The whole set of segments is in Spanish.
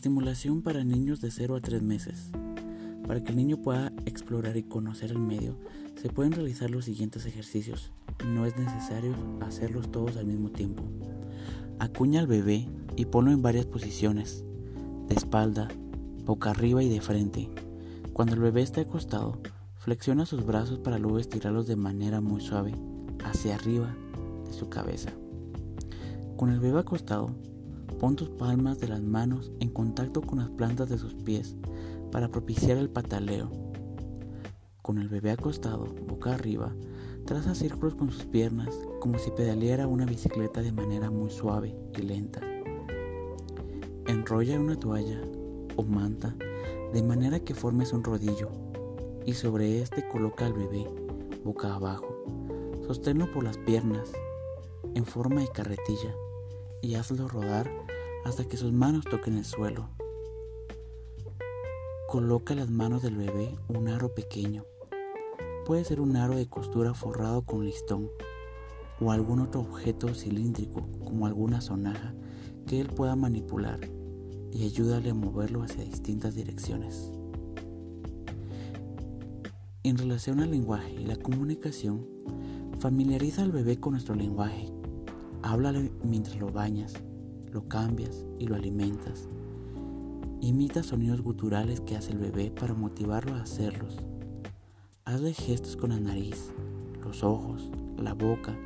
Estimulación para niños de 0 a 3 meses. Para que el niño pueda explorar y conocer el medio, se pueden realizar los siguientes ejercicios. No es necesario hacerlos todos al mismo tiempo. Acuña al bebé y ponlo en varias posiciones, de espalda, boca arriba y de frente. Cuando el bebé esté acostado, flexiona sus brazos para luego estirarlos de manera muy suave hacia arriba de su cabeza. Con el bebé acostado, pon tus palmas de las manos en contacto con las plantas de sus pies para propiciar el pataleo. Con el bebé acostado, boca arriba, traza círculos con sus piernas como si pedaleara una bicicleta de manera muy suave y lenta. Enrolla una toalla o manta de manera que formes un rodillo y sobre este coloca al bebé boca abajo. Sosténlo por las piernas en forma de carretilla y hazlo rodar hasta que sus manos toquen el suelo. Coloca las manos del bebé un aro pequeño. Puede ser un aro de costura forrado con listón o algún otro objeto cilíndrico como alguna sonaja que él pueda manipular y ayúdale a moverlo hacia distintas direcciones. En relación al lenguaje y la comunicación, familiariza al bebé con nuestro lenguaje. Háblale mientras lo bañas, lo cambias y lo alimentas. Imita sonidos guturales que hace el bebé para motivarlo a hacerlos. Hazle gestos con la nariz, los ojos, la boca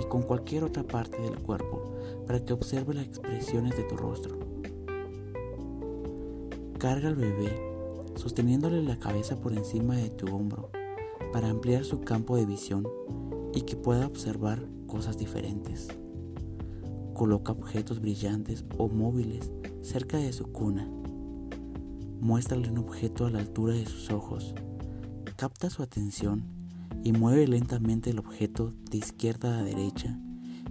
y con cualquier otra parte del cuerpo para que observe las expresiones de tu rostro. Carga al bebé sosteniéndole la cabeza por encima de tu hombro para ampliar su campo de visión y que pueda observar cosas diferentes. Coloca objetos brillantes o móviles cerca de su cuna. Muéstrale un objeto a la altura de sus ojos. Capta su atención y mueve lentamente el objeto de izquierda a derecha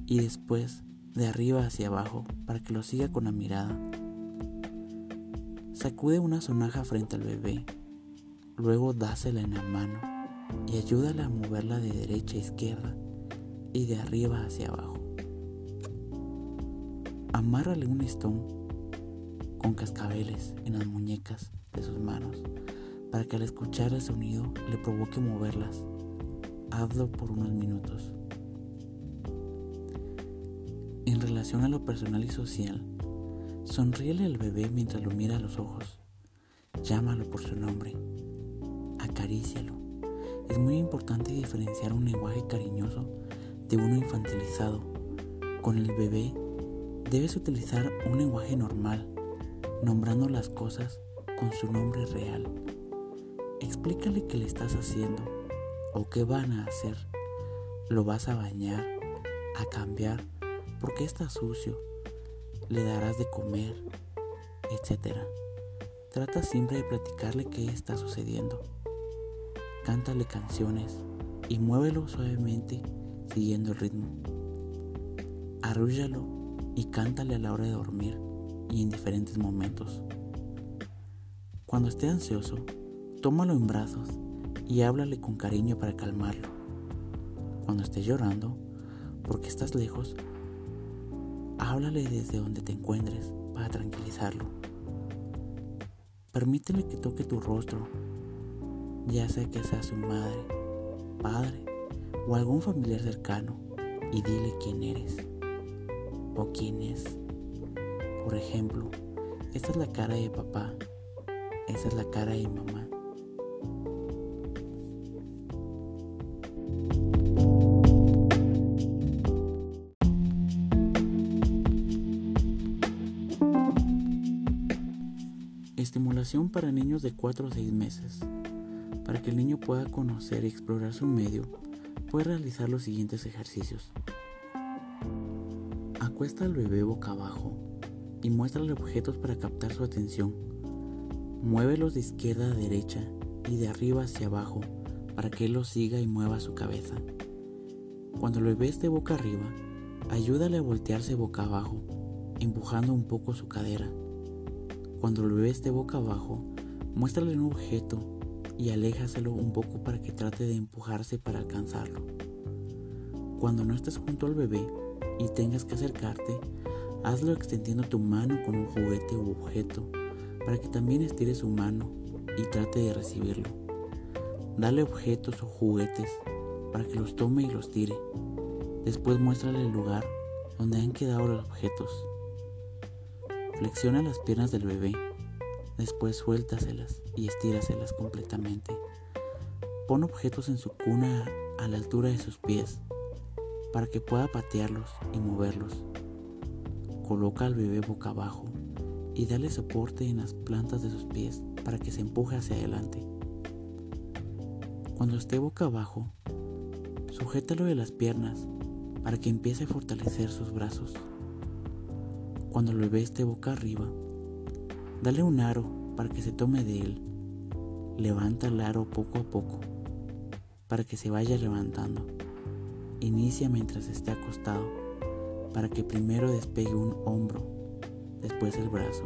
y después de arriba hacia abajo para que lo siga con la mirada. Sacude una sonaja frente al bebé, luego dásela en la mano y ayúdala a moverla de derecha a izquierda y de arriba hacia abajo. Amárrale un listón con cascabeles en las muñecas de sus manos para que al escuchar el sonido le provoque moverlas. Hazlo por unos minutos. En relación a lo personal y social, Sonríele al bebé mientras lo mira a los ojos. Llámalo por su nombre. Acarícialo. Es muy importante diferenciar un lenguaje cariñoso de uno infantilizado. Con el bebé debes utilizar un lenguaje normal, nombrando las cosas con su nombre real. Explícale qué le estás haciendo o qué van a hacer. Lo vas a bañar, a cambiar, porque está sucio le darás de comer, etc. Trata siempre de platicarle qué está sucediendo. Cántale canciones y muévelo suavemente siguiendo el ritmo. Arrúllalo y cántale a la hora de dormir y en diferentes momentos. Cuando esté ansioso, tómalo en brazos y háblale con cariño para calmarlo. Cuando esté llorando, porque estás lejos, Háblale desde donde te encuentres para tranquilizarlo. Permítele que toque tu rostro, ya sea que sea su madre, padre o algún familiar cercano, y dile quién eres o quién es. Por ejemplo, esta es la cara de papá, esta es la cara de mamá. Estimulación para niños de 4 o 6 meses. Para que el niño pueda conocer y explorar su medio, puede realizar los siguientes ejercicios. Acuesta al bebé boca abajo y muéstrale objetos para captar su atención. Muévelos de izquierda a derecha y de arriba hacia abajo para que él los siga y mueva su cabeza. Cuando el bebé esté boca arriba, ayúdale a voltearse boca abajo, empujando un poco su cadera. Cuando el bebé esté boca abajo, muéstrale un objeto y aléjaselo un poco para que trate de empujarse para alcanzarlo. Cuando no estés junto al bebé y tengas que acercarte, hazlo extendiendo tu mano con un juguete u objeto para que también estire su mano y trate de recibirlo. Dale objetos o juguetes para que los tome y los tire. Después muéstrale el lugar donde han quedado los objetos. Flexiona las piernas del bebé. Después suéltaselas y estíraselas completamente. Pon objetos en su cuna a la altura de sus pies para que pueda patearlos y moverlos. Coloca al bebé boca abajo y dale soporte en las plantas de sus pies para que se empuje hacia adelante. Cuando esté boca abajo, sujétalo de las piernas para que empiece a fortalecer sus brazos. Cuando el bebé esté boca arriba, dale un aro para que se tome de él. Levanta el aro poco a poco para que se vaya levantando. Inicia mientras esté acostado para que primero despegue un hombro, después el brazo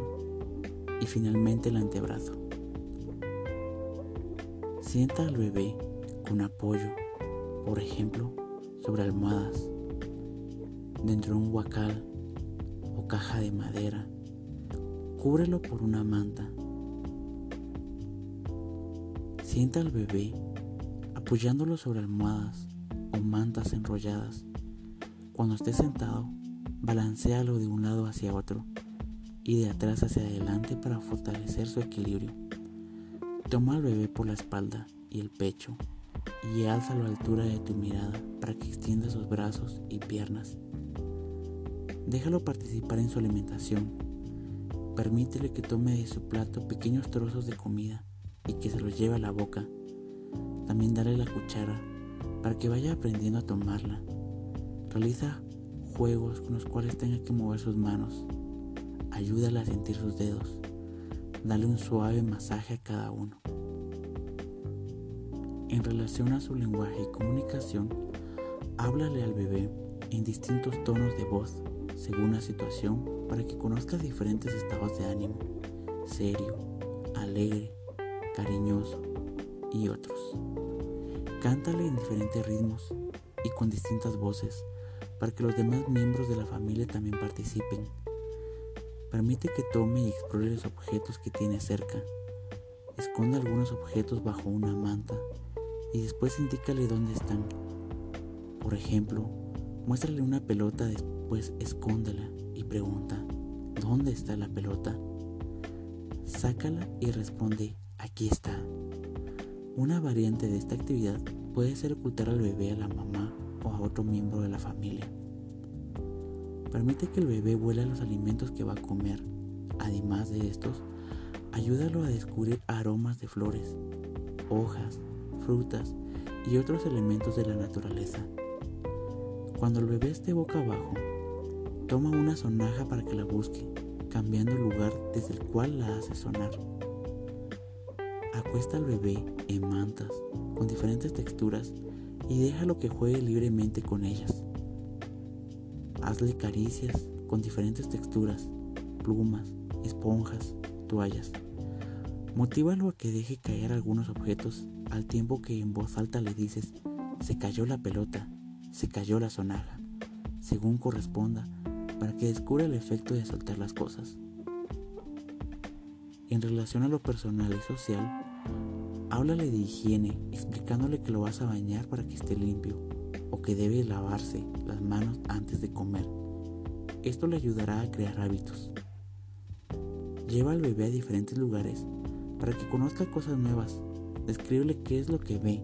y finalmente el antebrazo. Sienta al bebé con apoyo, por ejemplo, sobre almohadas, dentro de un huacal o caja de madera. Cúbrelo por una manta. Sienta al bebé apoyándolo sobre almohadas mantas enrolladas. Cuando esté sentado, balancealo de un lado hacia otro y de atrás hacia adelante para fortalecer su equilibrio. Toma al bebé por la espalda y el pecho y álzalo a la altura de tu mirada para que extienda sus brazos y piernas. Déjalo participar en su alimentación. Permítele que tome de su plato pequeños trozos de comida y que se los lleve a la boca también dale la cuchara para que vaya aprendiendo a tomarla. Realiza juegos con los cuales tenga que mover sus manos. Ayúdala a sentir sus dedos. Dale un suave masaje a cada uno. En relación a su lenguaje y comunicación, háblale al bebé en distintos tonos de voz según la situación para que conozca diferentes estados de ánimo, serio, alegre, cariñoso y otros. Cántale en diferentes ritmos y con distintas voces para que los demás miembros de la familia también participen. Permite que tome y explore los objetos que tiene cerca. Esconde algunos objetos bajo una manta y después indícale dónde están. Por ejemplo, muéstrale una pelota, después escóndela y pregunta, ¿dónde está la pelota? Sácala y responde, aquí está. Una variante de esta actividad puede ser ocultar al bebé a la mamá o a otro miembro de la familia. Permite que el bebé huela los alimentos que va a comer. Además de estos, ayúdalo a descubrir aromas de flores, hojas, frutas y otros elementos de la naturaleza. Cuando el bebé esté boca abajo, toma una sonaja para que la busque, cambiando el lugar desde el cual la hace sonar. Acuesta al bebé en mantas con diferentes texturas y déjalo que juegue libremente con ellas. Hazle caricias con diferentes texturas, plumas, esponjas, toallas. Motívalo a que deje caer algunos objetos al tiempo que en voz alta le dices, se cayó la pelota, se cayó la sonaja, según corresponda, para que descubra el efecto de soltar las cosas. En relación a lo personal y social, Háblale de higiene, explicándole que lo vas a bañar para que esté limpio o que debe lavarse las manos antes de comer. Esto le ayudará a crear hábitos. Lleva al bebé a diferentes lugares para que conozca cosas nuevas. Descríbele qué es lo que ve.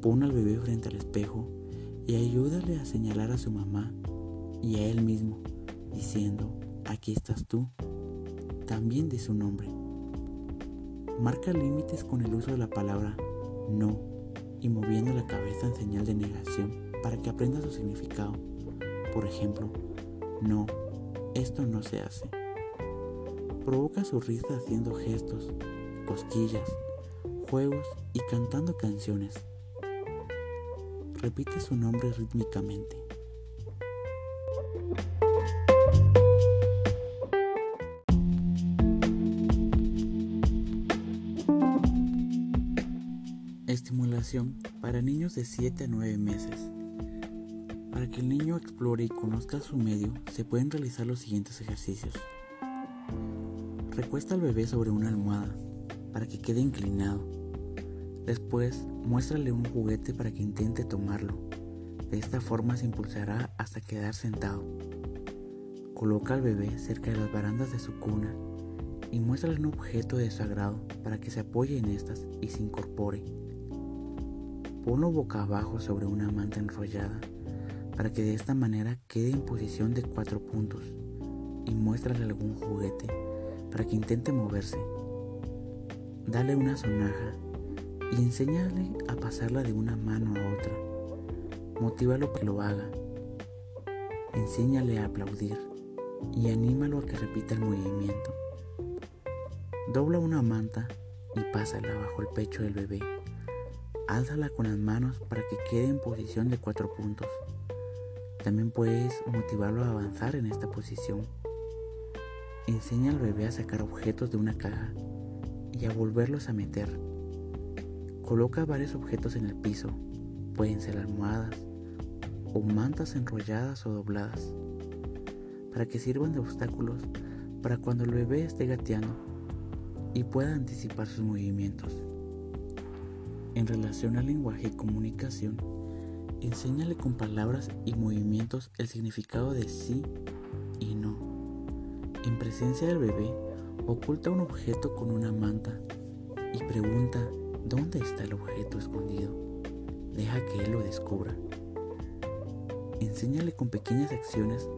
Pon al bebé frente al espejo y ayúdale a señalar a su mamá y a él mismo, diciendo, aquí estás tú. También de su nombre. Marca límites con el uso de la palabra no y moviendo la cabeza en señal de negación para que aprenda su significado. Por ejemplo, no, esto no se hace. Provoca su risa haciendo gestos, cosquillas, juegos y cantando canciones. Repite su nombre rítmicamente. Para niños de 7 a 9 meses. Para que el niño explore y conozca su medio, se pueden realizar los siguientes ejercicios. Recuesta al bebé sobre una almohada para que quede inclinado. Después, muéstrale un juguete para que intente tomarlo. De esta forma se impulsará hasta quedar sentado. Coloca al bebé cerca de las barandas de su cuna y muéstrale un objeto de su agrado para que se apoye en estas y se incorpore. Ponlo boca abajo sobre una manta enrollada para que de esta manera quede en posición de cuatro puntos y muéstrale algún juguete para que intente moverse. Dale una sonaja y enséñale a pasarla de una mano a otra Motívalo que lo haga. Enséñale a aplaudir y anímalo a que repita el movimiento. Dobla una manta y pásala bajo el pecho del bebé. Álzala con las manos para que quede en posición de cuatro puntos. También puedes motivarlo a avanzar en esta posición. Enseña al bebé a sacar objetos de una caja y a volverlos a meter. Coloca varios objetos en el piso Pueden ser almohadas o mantas enrolladas o dobladas, para que sirvan de obstáculos para cuando el bebé esté gateando y pueda anticipar sus movimientos. En relación al lenguaje y comunicación, enséñale con palabras y movimientos el significado de sí y no. En presencia del bebé, oculta un objeto con una manta y pregunta dónde está el objeto escondido. Deja que Él lo descubra. Enséñale con pequeñas acciones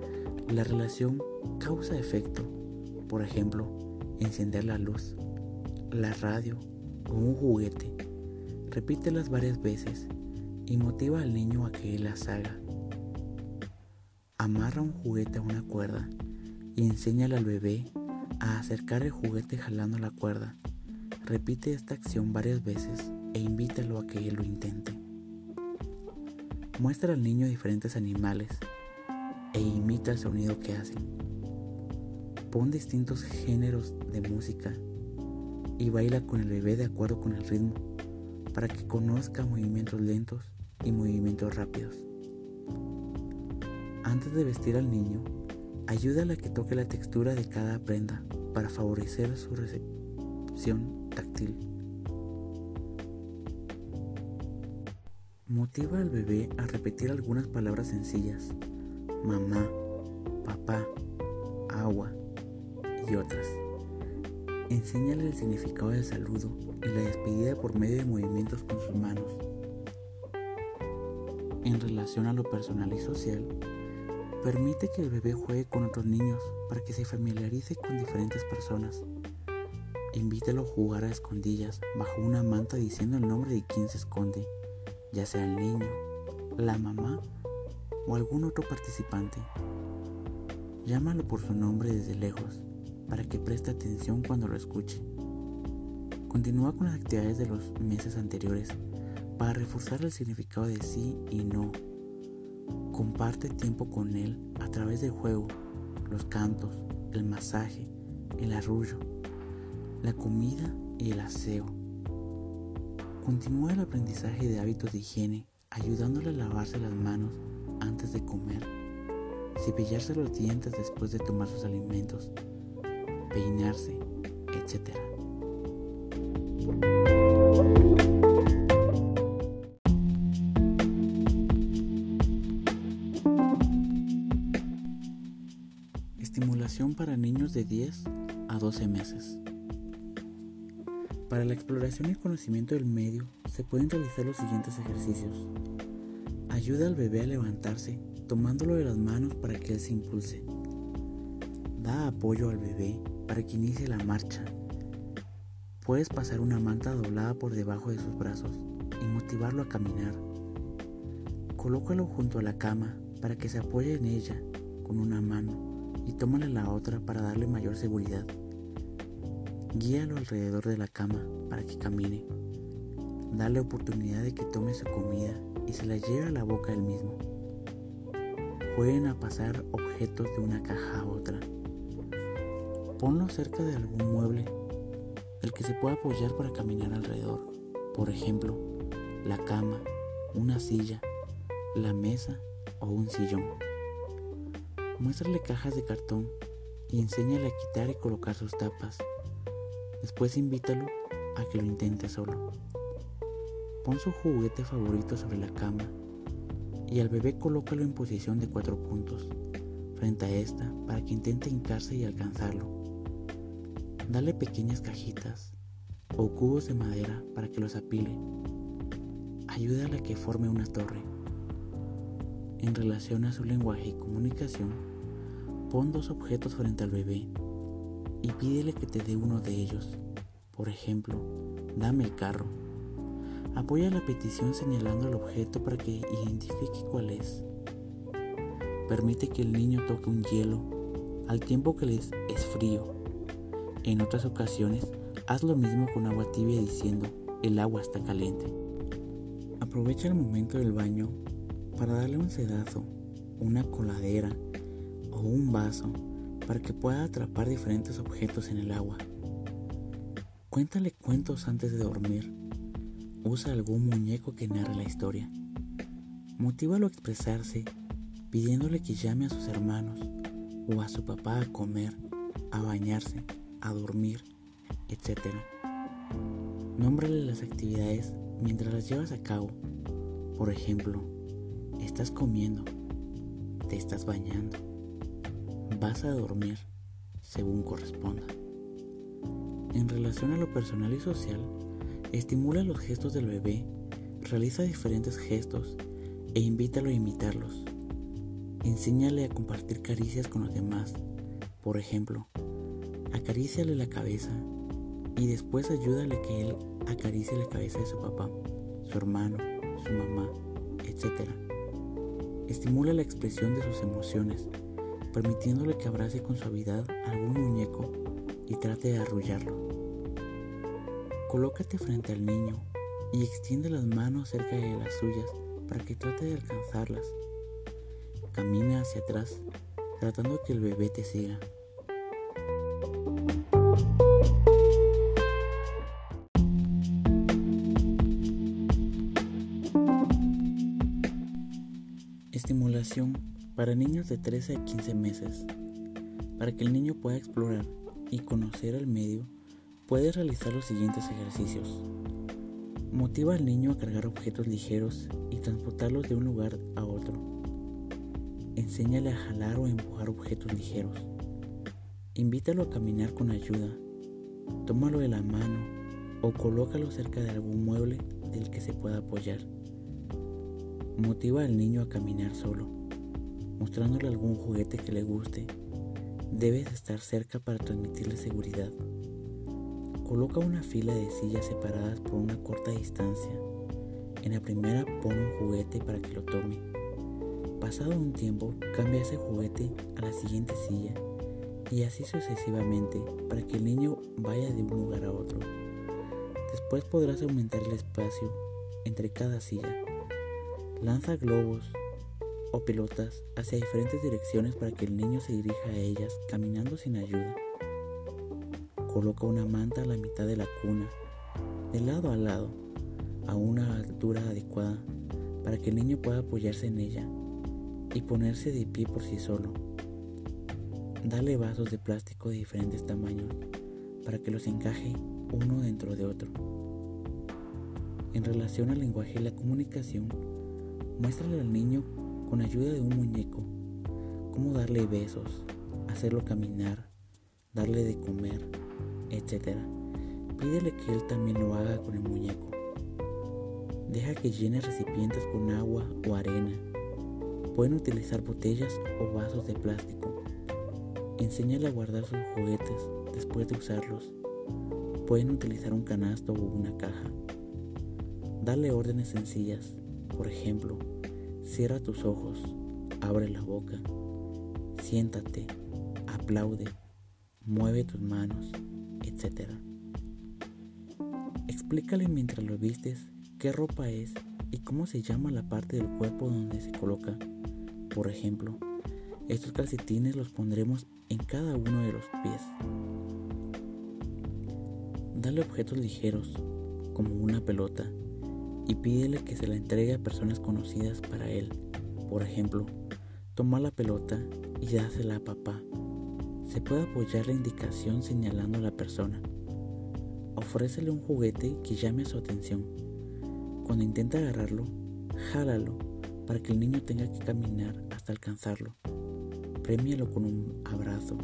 la relación causa-efecto. Por ejemplo, encender la luz, la radio o un juguete. Repítelas varias veces y motiva al niño a que él las haga. Amarra un juguete a una cuerda y enséñale al bebé a acercar el juguete jalando la cuerda. Repite esta acción varias veces e invítalo a que él lo intente. Muestra al niño diferentes animales e imita el sonido que hacen. Pon distintos géneros de música y baila con el bebé de acuerdo con el ritmo para que conozca movimientos lentos y movimientos rápidos. Antes de vestir al niño, ayúdale a que toque la textura de cada prenda para favorecer su recepción táctil. Motiva al bebé a repetir algunas palabras sencillas, mamá, papá, agua y otras. Enséñale el significado del saludo y la despedida por medio de movimientos con sus manos. En relación a lo personal y social, permite que el bebé juegue con otros niños para que se familiarice con diferentes personas. Invítalo a jugar a escondillas bajo una manta diciendo el nombre de quien se esconde ya sea el niño, la mamá o algún otro participante. Llámalo por su nombre desde lejos para que preste atención cuando lo escuche. Continúa con las actividades de los meses anteriores para reforzar el significado de sí y no. Comparte tiempo con él a través del juego, los cantos, el masaje, el arrullo, la comida y el aseo. Continúa el aprendizaje de hábitos de higiene, ayudándole a lavarse las manos antes de comer, cepillarse los dientes después de tomar sus alimentos, peinarse, etc. Estimulación para niños de 10 a 12 meses. Para la exploración y conocimiento del medio se pueden realizar los siguientes ejercicios. Ayuda al bebé a levantarse tomándolo de las manos para que él se impulse. Apoyo al bebé para que inicie la marcha. Puedes pasar una manta doblada por debajo de sus brazos y motivarlo a caminar. Colócalo junto a la cama para que se apoye en ella con una mano y tómale la otra para darle mayor seguridad. Guíalo alrededor de la cama para que camine. Dale oportunidad de que tome su comida y se la lleve a la boca él mismo. Jueguen a pasar objetos de una caja a otra. Ponlo cerca de algún mueble del que se pueda apoyar para caminar alrededor. Por ejemplo, la cama, una silla, la mesa o un sillón. Muéstrale cajas de cartón y enséñale a quitar y colocar sus tapas. Después invítalo a que lo intente solo. Pon su juguete favorito sobre la cama y al bebé colócalo en posición de cuatro puntos frente a esta para que intente hincarse y alcanzarlo. Dale pequeñas cajitas o cubos de madera para que los apile. Ayúdale a que forme una torre. En relación a su lenguaje y comunicación, pon dos objetos frente al bebé y pídele que te dé uno de ellos. Por ejemplo, dame el carro. Apoya la petición señalando el objeto para que identifique cuál es. Permite que el niño toque un hielo al tiempo que les es frío. En otras ocasiones, haz lo mismo con agua tibia diciendo, el agua está caliente. Aprovecha el momento del baño para darle un sedazo, una coladera o un vaso para que pueda atrapar diferentes objetos en el agua. Cuéntale cuentos antes de dormir. Usa algún muñeco que narre la historia. Motívalo a expresarse pidiéndole que llame a sus hermanos o a su papá a comer, a bañarse, a dormir, etc. Nómbrale las actividades mientras las llevas a cabo. Por ejemplo, estás comiendo, te estás bañando, vas a dormir, según corresponda. En relación a lo personal y social, estimula los gestos del bebé, realiza diferentes gestos e invítalo a imitarlos. Enséñale a compartir caricias con los demás. Por ejemplo, acaríciale la cabeza y después ayúdale que él acaricie la cabeza de su papá, su hermano, su mamá, etc. Estimula la expresión de sus emociones, permitiéndole que abrace con suavidad algún muñeco y trate de arrullarlo. Colócate frente al niño y extiende las manos cerca de las suyas para que trate de alcanzarlas Camina hacia atrás, tratando que el bebé te siga. Estimulación para niños de 13 a 15 meses. Para que el niño pueda explorar y conocer el medio, puedes realizar los siguientes ejercicios. Motiva al niño a cargar objetos ligeros y transportarlos de un lugar a otro Enséñale a jalar o empujar objetos ligeros. Invítalo a caminar con ayuda. Tómalo de la mano o colócalo cerca de algún mueble del que se pueda apoyar. Motiva al niño a caminar solo, mostrándole algún juguete que le guste. Debes estar cerca para transmitirle seguridad. Coloca una fila de sillas separadas por una corta distancia. En la primera pon un juguete para que lo tome Pasado un tiempo, cambia ese juguete a la siguiente silla y así sucesivamente para que el niño vaya de un lugar a otro. Después podrás aumentar el espacio entre cada silla. Lanza globos o pelotas hacia diferentes direcciones para que el niño se dirija a ellas caminando sin ayuda. Coloca una manta a la mitad de la cuna, de lado a lado, a una altura adecuada para que el niño pueda apoyarse en ella y ponerse de pie por sí solo. Dale vasos de plástico de diferentes tamaños para que los encaje uno dentro de otro. En relación al lenguaje y la comunicación, muéstrale al niño con ayuda de un muñeco cómo darle besos, hacerlo caminar, darle de comer, etc. Pídele que él también lo haga con el muñeco. Deja que llene recipientes con agua o arena Pueden utilizar botellas o vasos de plástico. Enséñale a guardar sus juguetes después de usarlos. Pueden utilizar un canasto o una caja. Dale órdenes sencillas. Por ejemplo, cierra tus ojos, abre la boca, siéntate, aplaude, mueve tus manos, etc. Explícale mientras lo vistes qué ropa es y cómo se llama la parte del cuerpo donde se coloca por ejemplo, estos calcetines los pondremos en cada uno de los pies. Dale objetos ligeros, como una pelota, y pídele que se la entregue a personas conocidas para él. Por ejemplo, toma la pelota y dásela a papá. Se puede apoyar la indicación señalando a la persona. Ofrécele un juguete que llame su atención. Cuando intenta agarrarlo, jálalo para que el niño tenga que caminar hasta alcanzarlo. Premialo con un abrazo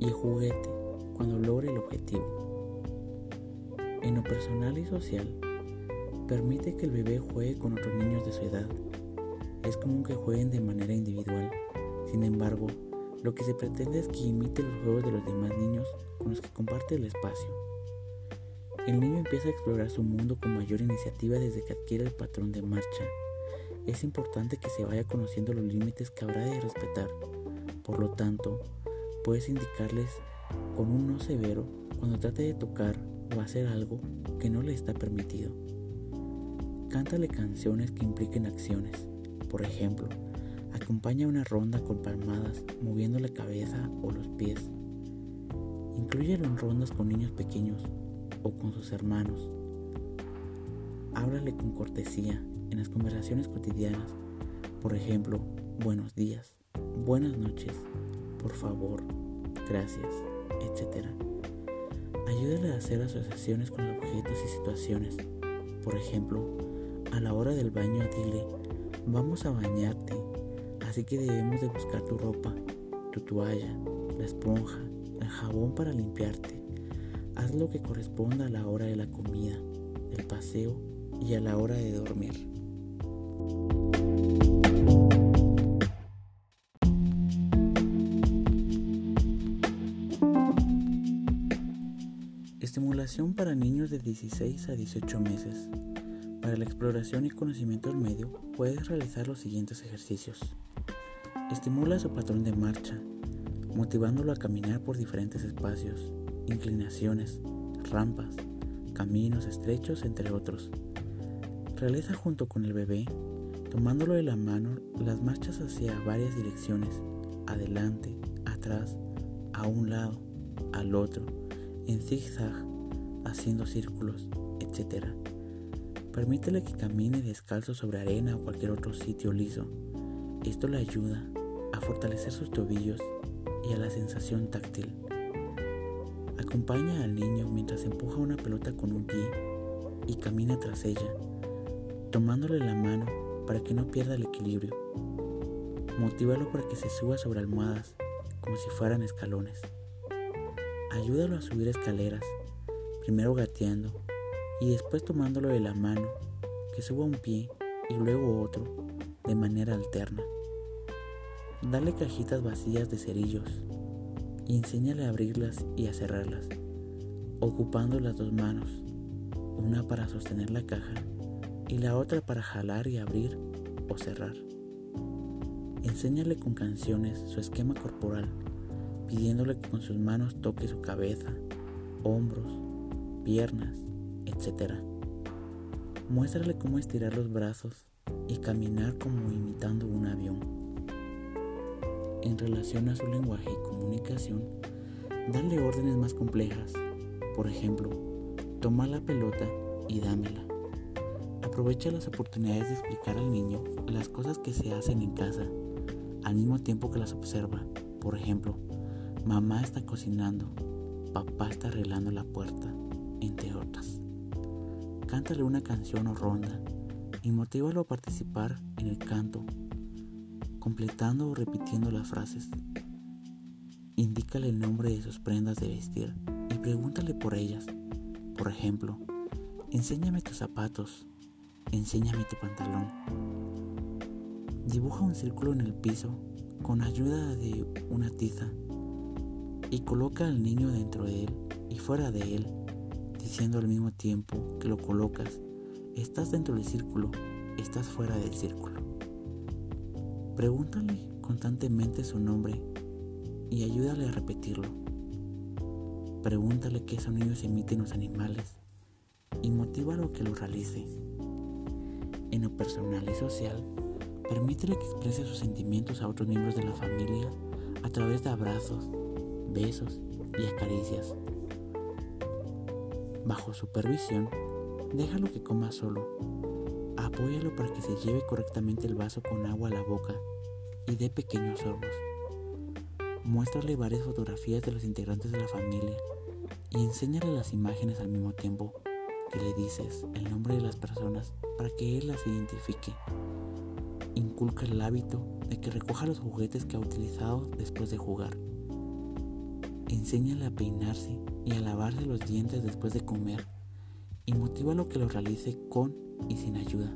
y juguete cuando logre el objetivo. En lo personal y social, permite que el bebé juegue con otros niños de su edad. Es común que jueguen de manera individual. Sin embargo, lo que se pretende es que imite los juegos de los demás niños con los que comparte el espacio. El niño empieza a explorar su mundo con mayor iniciativa desde que adquiere el patrón de marcha. Es importante que se vaya conociendo los límites que habrá de respetar. Por lo tanto, puedes indicarles con un no severo cuando trate de tocar o hacer algo que no le está permitido. Cántale canciones que impliquen acciones. Por ejemplo, acompaña una ronda con palmadas, moviendo la cabeza o los pies. Inclúyelo en rondas con niños pequeños o con sus hermanos. Háblale con cortesía en las conversaciones cotidianas. Por ejemplo, buenos días, buenas noches, por favor, gracias, etc. Ayúdale a hacer asociaciones con objetos y situaciones. Por ejemplo, a la hora del baño dile, vamos a bañarte, así que debemos de buscar tu ropa, tu toalla, la esponja, el jabón para limpiarte. Haz lo que corresponda a la hora de la comida, del paseo y a la hora de dormir. Estimulación para niños de 16 a 18 meses. Para la exploración y conocimiento del medio puedes realizar los siguientes ejercicios. Estimula su patrón de marcha, motivándolo a caminar por diferentes espacios, inclinaciones, rampas, caminos estrechos, entre otros. Realiza junto con el bebé, tomándolo de la mano, las marchas hacia varias direcciones, adelante, atrás, a un lado, al otro, en zigzag, haciendo círculos, etc. Permítele que camine descalzo sobre arena o cualquier otro sitio liso. Esto le ayuda a fortalecer sus tobillos y a la sensación táctil. Acompaña al niño mientras empuja una pelota con un pie y camina tras ella tomándole la mano para que no pierda el equilibrio. Motívalo para que se suba sobre almohadas como si fueran escalones. Ayúdalo a subir escaleras, primero gateando y después tomándolo de la mano, que suba un pie y luego otro de manera alterna. Dale cajitas vacías de cerillos y enséñale a abrirlas y a cerrarlas, ocupando las dos manos, una para sostener la caja y la otra para jalar y abrir o cerrar. Enséñale con canciones su esquema corporal, pidiéndole que con sus manos toque su cabeza, hombros, piernas, etc. Muéstrale cómo estirar los brazos y caminar como imitando un avión. En relación a su lenguaje y comunicación, dale órdenes más complejas. Por ejemplo, toma la pelota y dámela. Aprovecha las oportunidades de explicar al niño las cosas que se hacen en casa, al mismo tiempo que las observa. Por ejemplo, mamá está cocinando, papá está arreglando la puerta, entre otras. Cántale una canción o ronda y motívalo a participar en el canto, completando o repitiendo las frases. Indícale el nombre de sus prendas de vestir y pregúntale por ellas. Por ejemplo, enséñame tus zapatos, enséñame tu pantalón. Dibuja un círculo en el piso con ayuda de una tiza y coloca al niño dentro de él y fuera de él, diciendo al mismo tiempo que lo colocas, estás dentro del círculo, estás fuera del círculo. Pregúntale constantemente su nombre y ayúdale a repetirlo. Pregúntale qué sonidos emiten los animales y motívalo a que lo realice en lo personal y social, permítele que exprese sus sentimientos a otros miembros de la familia a través de abrazos, besos y acaricias. Bajo supervisión, déjalo que coma solo. Apóyalo para que se lleve correctamente el vaso con agua a la boca y dé pequeños sorbos. Muéstrale varias fotografías de los integrantes de la familia y enséñale las imágenes al mismo tiempo que le dices el nombre de las personas para que él las identifique. Inculca el hábito de que recoja los juguetes que ha utilizado después de jugar. Enséñale a peinarse y a lavarse los dientes después de comer y lo que lo realice con y sin ayuda.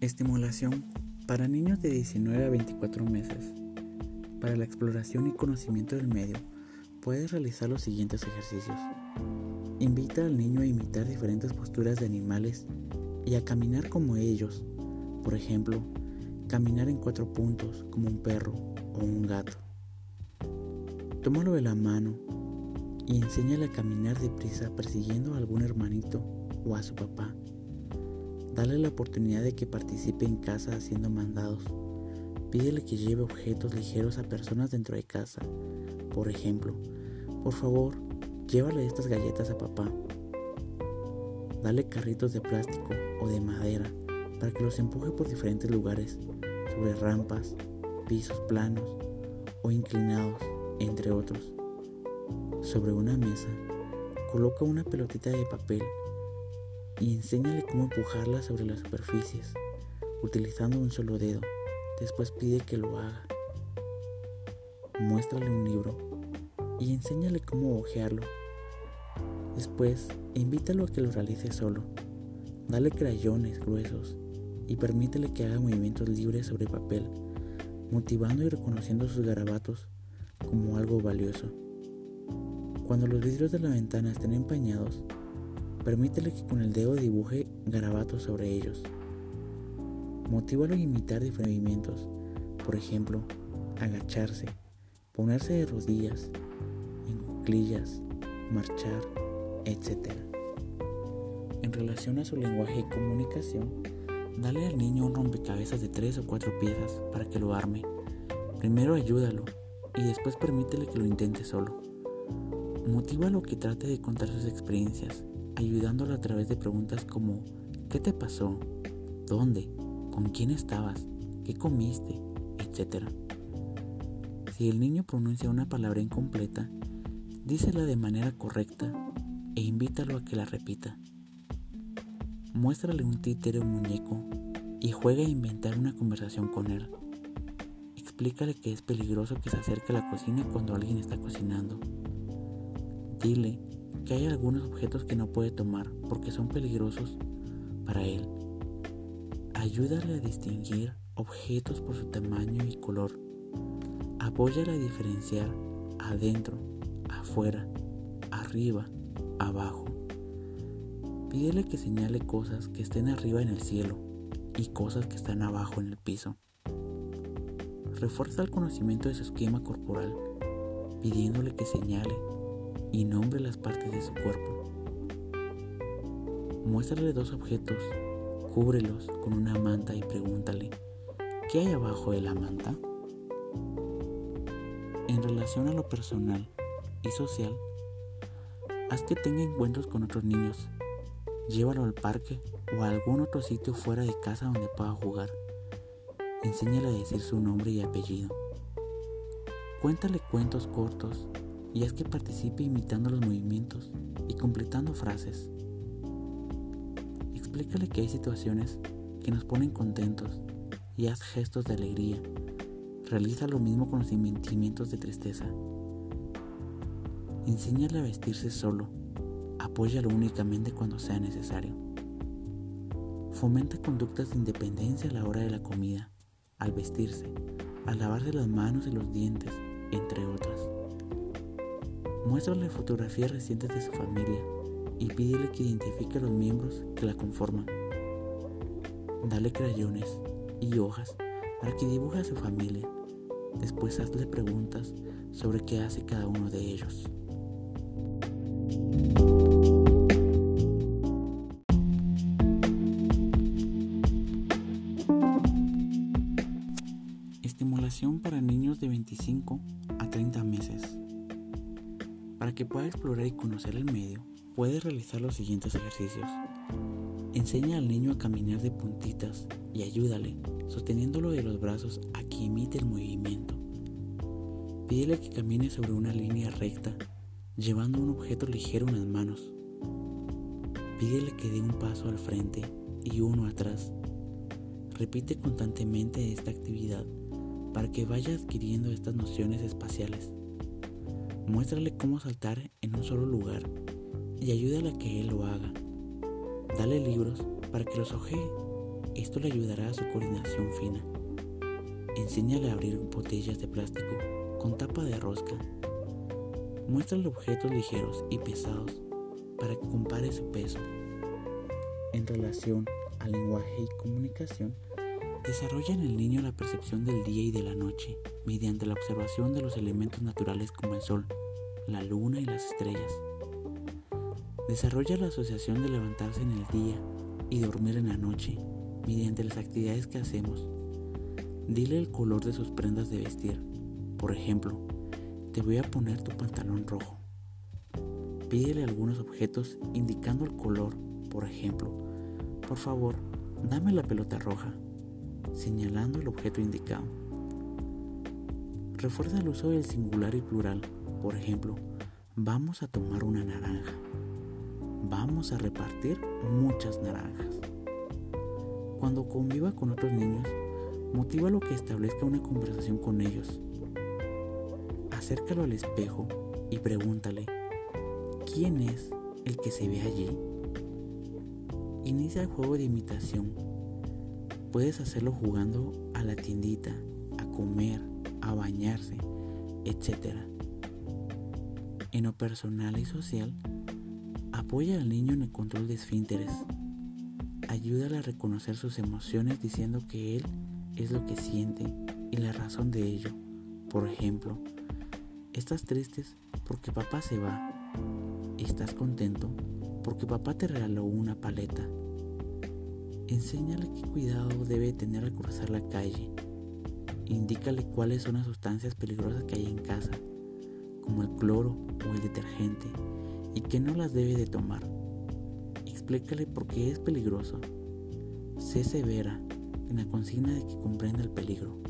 Estimulación para niños de 19 a 24 meses. Para la exploración y conocimiento del medio, puedes realizar los siguientes ejercicios. Invita al niño a imitar diferentes posturas de animales y a caminar como ellos. Por ejemplo, caminar en cuatro puntos como un perro o un gato. Tómalo de la mano y enséñale a caminar deprisa persiguiendo a algún hermanito o a su papá. Dale la oportunidad de que participe en casa haciendo mandados. Pídele que lleve objetos ligeros a personas dentro de casa. Por ejemplo, por favor, llévale estas galletas a papá. Dale carritos de plástico o de madera para que los empuje por diferentes lugares, sobre rampas, pisos planos o inclinados, entre otros. Sobre una mesa, coloca una pelotita de papel y enséñale cómo empujarla sobre las superficies, utilizando un solo dedo. Después pide que lo haga. Muéstrale un libro y enséñale cómo hojearlo. Después, invítalo a que lo realice solo. Dale crayones gruesos y permítele que haga movimientos libres sobre papel, motivando y reconociendo sus garabatos como algo valioso. Cuando los vidrios de la ventana estén empañados, Permítele que con el dedo dibuje garabatos sobre ellos. Motívalo a imitar diferentes movimientos, por ejemplo, agacharse, ponerse de rodillas, en cuclillas, marchar, etc. En relación a su lenguaje y comunicación, dale al niño un rompecabezas de tres o cuatro piezas para que lo arme. Primero ayúdalo y después permítele que lo intente solo. Motívalo que trate de contar sus experiencias ayudándolo a través de preguntas como ¿qué te pasó? ¿Dónde? ¿Con quién estabas? ¿Qué comiste? Etcétera. Si el niño pronuncia una palabra incompleta, dísela de manera correcta e invítalo a que la repita. Muéstrale un títere o muñeco y juega a inventar una conversación con él. Explícale que es peligroso que se acerque a la cocina cuando alguien está cocinando. Dile que hay algunos objetos que no puede tomar porque son peligrosos para él. Ayúdale a distinguir objetos por su tamaño y color. Apóyale a diferenciar adentro, afuera, arriba, abajo. Pídele que señale cosas que estén arriba en el cielo y cosas que están abajo en el piso. Refuerza el conocimiento de su esquema corporal, pidiéndole que señale y nombre las partes de su cuerpo. Muéstrale dos objetos, cúbrelos con una manta y pregúntale, ¿qué hay abajo de la manta? En relación a lo personal y social, haz que tenga encuentros con otros niños. Llévalo al parque o a algún otro sitio fuera de casa donde pueda jugar. Enséñale a decir su nombre y apellido. Cuéntale cuentos cortos y haz que participe imitando los movimientos y completando frases. Explícale que hay situaciones que nos ponen contentos y haz gestos de alegría. Realiza lo mismo con los sentimientos de tristeza. Enséñale a vestirse solo. Apóyalo únicamente cuando sea necesario. Fomenta conductas de independencia a la hora de la comida, al vestirse, al lavarse las manos y los dientes, entre otras. Muéstrale fotografías recientes de su familia y pídele que identifique a los miembros que la conforman. Dale crayones y hojas para que dibuje a su familia. Después hazle preguntas sobre qué hace cada uno de ellos. Estimulación para niños de 25 a 30 meses. Para que pueda explorar y conocer el medio, puedes realizar los siguientes ejercicios. Enseña al niño a caminar de puntitas y ayúdale, sosteniéndolo de los brazos a que imite el movimiento. Pídele que camine sobre una línea recta, llevando un objeto ligero en las manos. Pídele que dé un paso al frente y uno atrás. Repite constantemente esta actividad para que vaya adquiriendo estas nociones espaciales. Muéstrale cómo saltar en un solo lugar y ayúdale a que él lo haga. Dale libros para que los ojee. Esto le ayudará a su coordinación fina. Enséñale a abrir botellas de plástico con tapa de rosca. Muéstrale objetos ligeros y pesados para que compare su peso. En relación al lenguaje y comunicación, desarrolla en el niño la percepción del día y de la noche mediante la observación de los elementos naturales como el sol, la luna y las estrellas. Desarrolla la asociación de levantarse en el día y dormir en la noche mediante las actividades que hacemos. Dile el color de sus prendas de vestir. Por ejemplo, te voy a poner tu pantalón rojo. Pídele algunos objetos indicando el color. Por ejemplo, por favor, dame la pelota roja, señalando el objeto indicado. Refuerza el uso del singular y plural. Por ejemplo, vamos a tomar una naranja vamos a repartir muchas naranjas. Cuando conviva con otros niños, motiva lo que establezca una conversación con ellos. Acércalo al espejo y pregúntale, ¿quién es el que se ve allí? Inicia el juego de imitación. Puedes hacerlo jugando a la tiendita, a comer, a bañarse, etc. En lo personal y social, Apoya al niño en el control de esfínteres. Ayúdale a reconocer sus emociones diciendo que él es lo que siente y la razón de ello. Por ejemplo, estás triste porque papá se va. Estás contento porque papá te regaló una paleta. Enséñale qué cuidado debe tener al cruzar la calle. Indícale cuáles son las sustancias peligrosas que hay en casa, como el cloro o el detergente y que no las debe de tomar. Explícale por qué es peligroso. Sé severa en la consigna de que comprenda el peligro.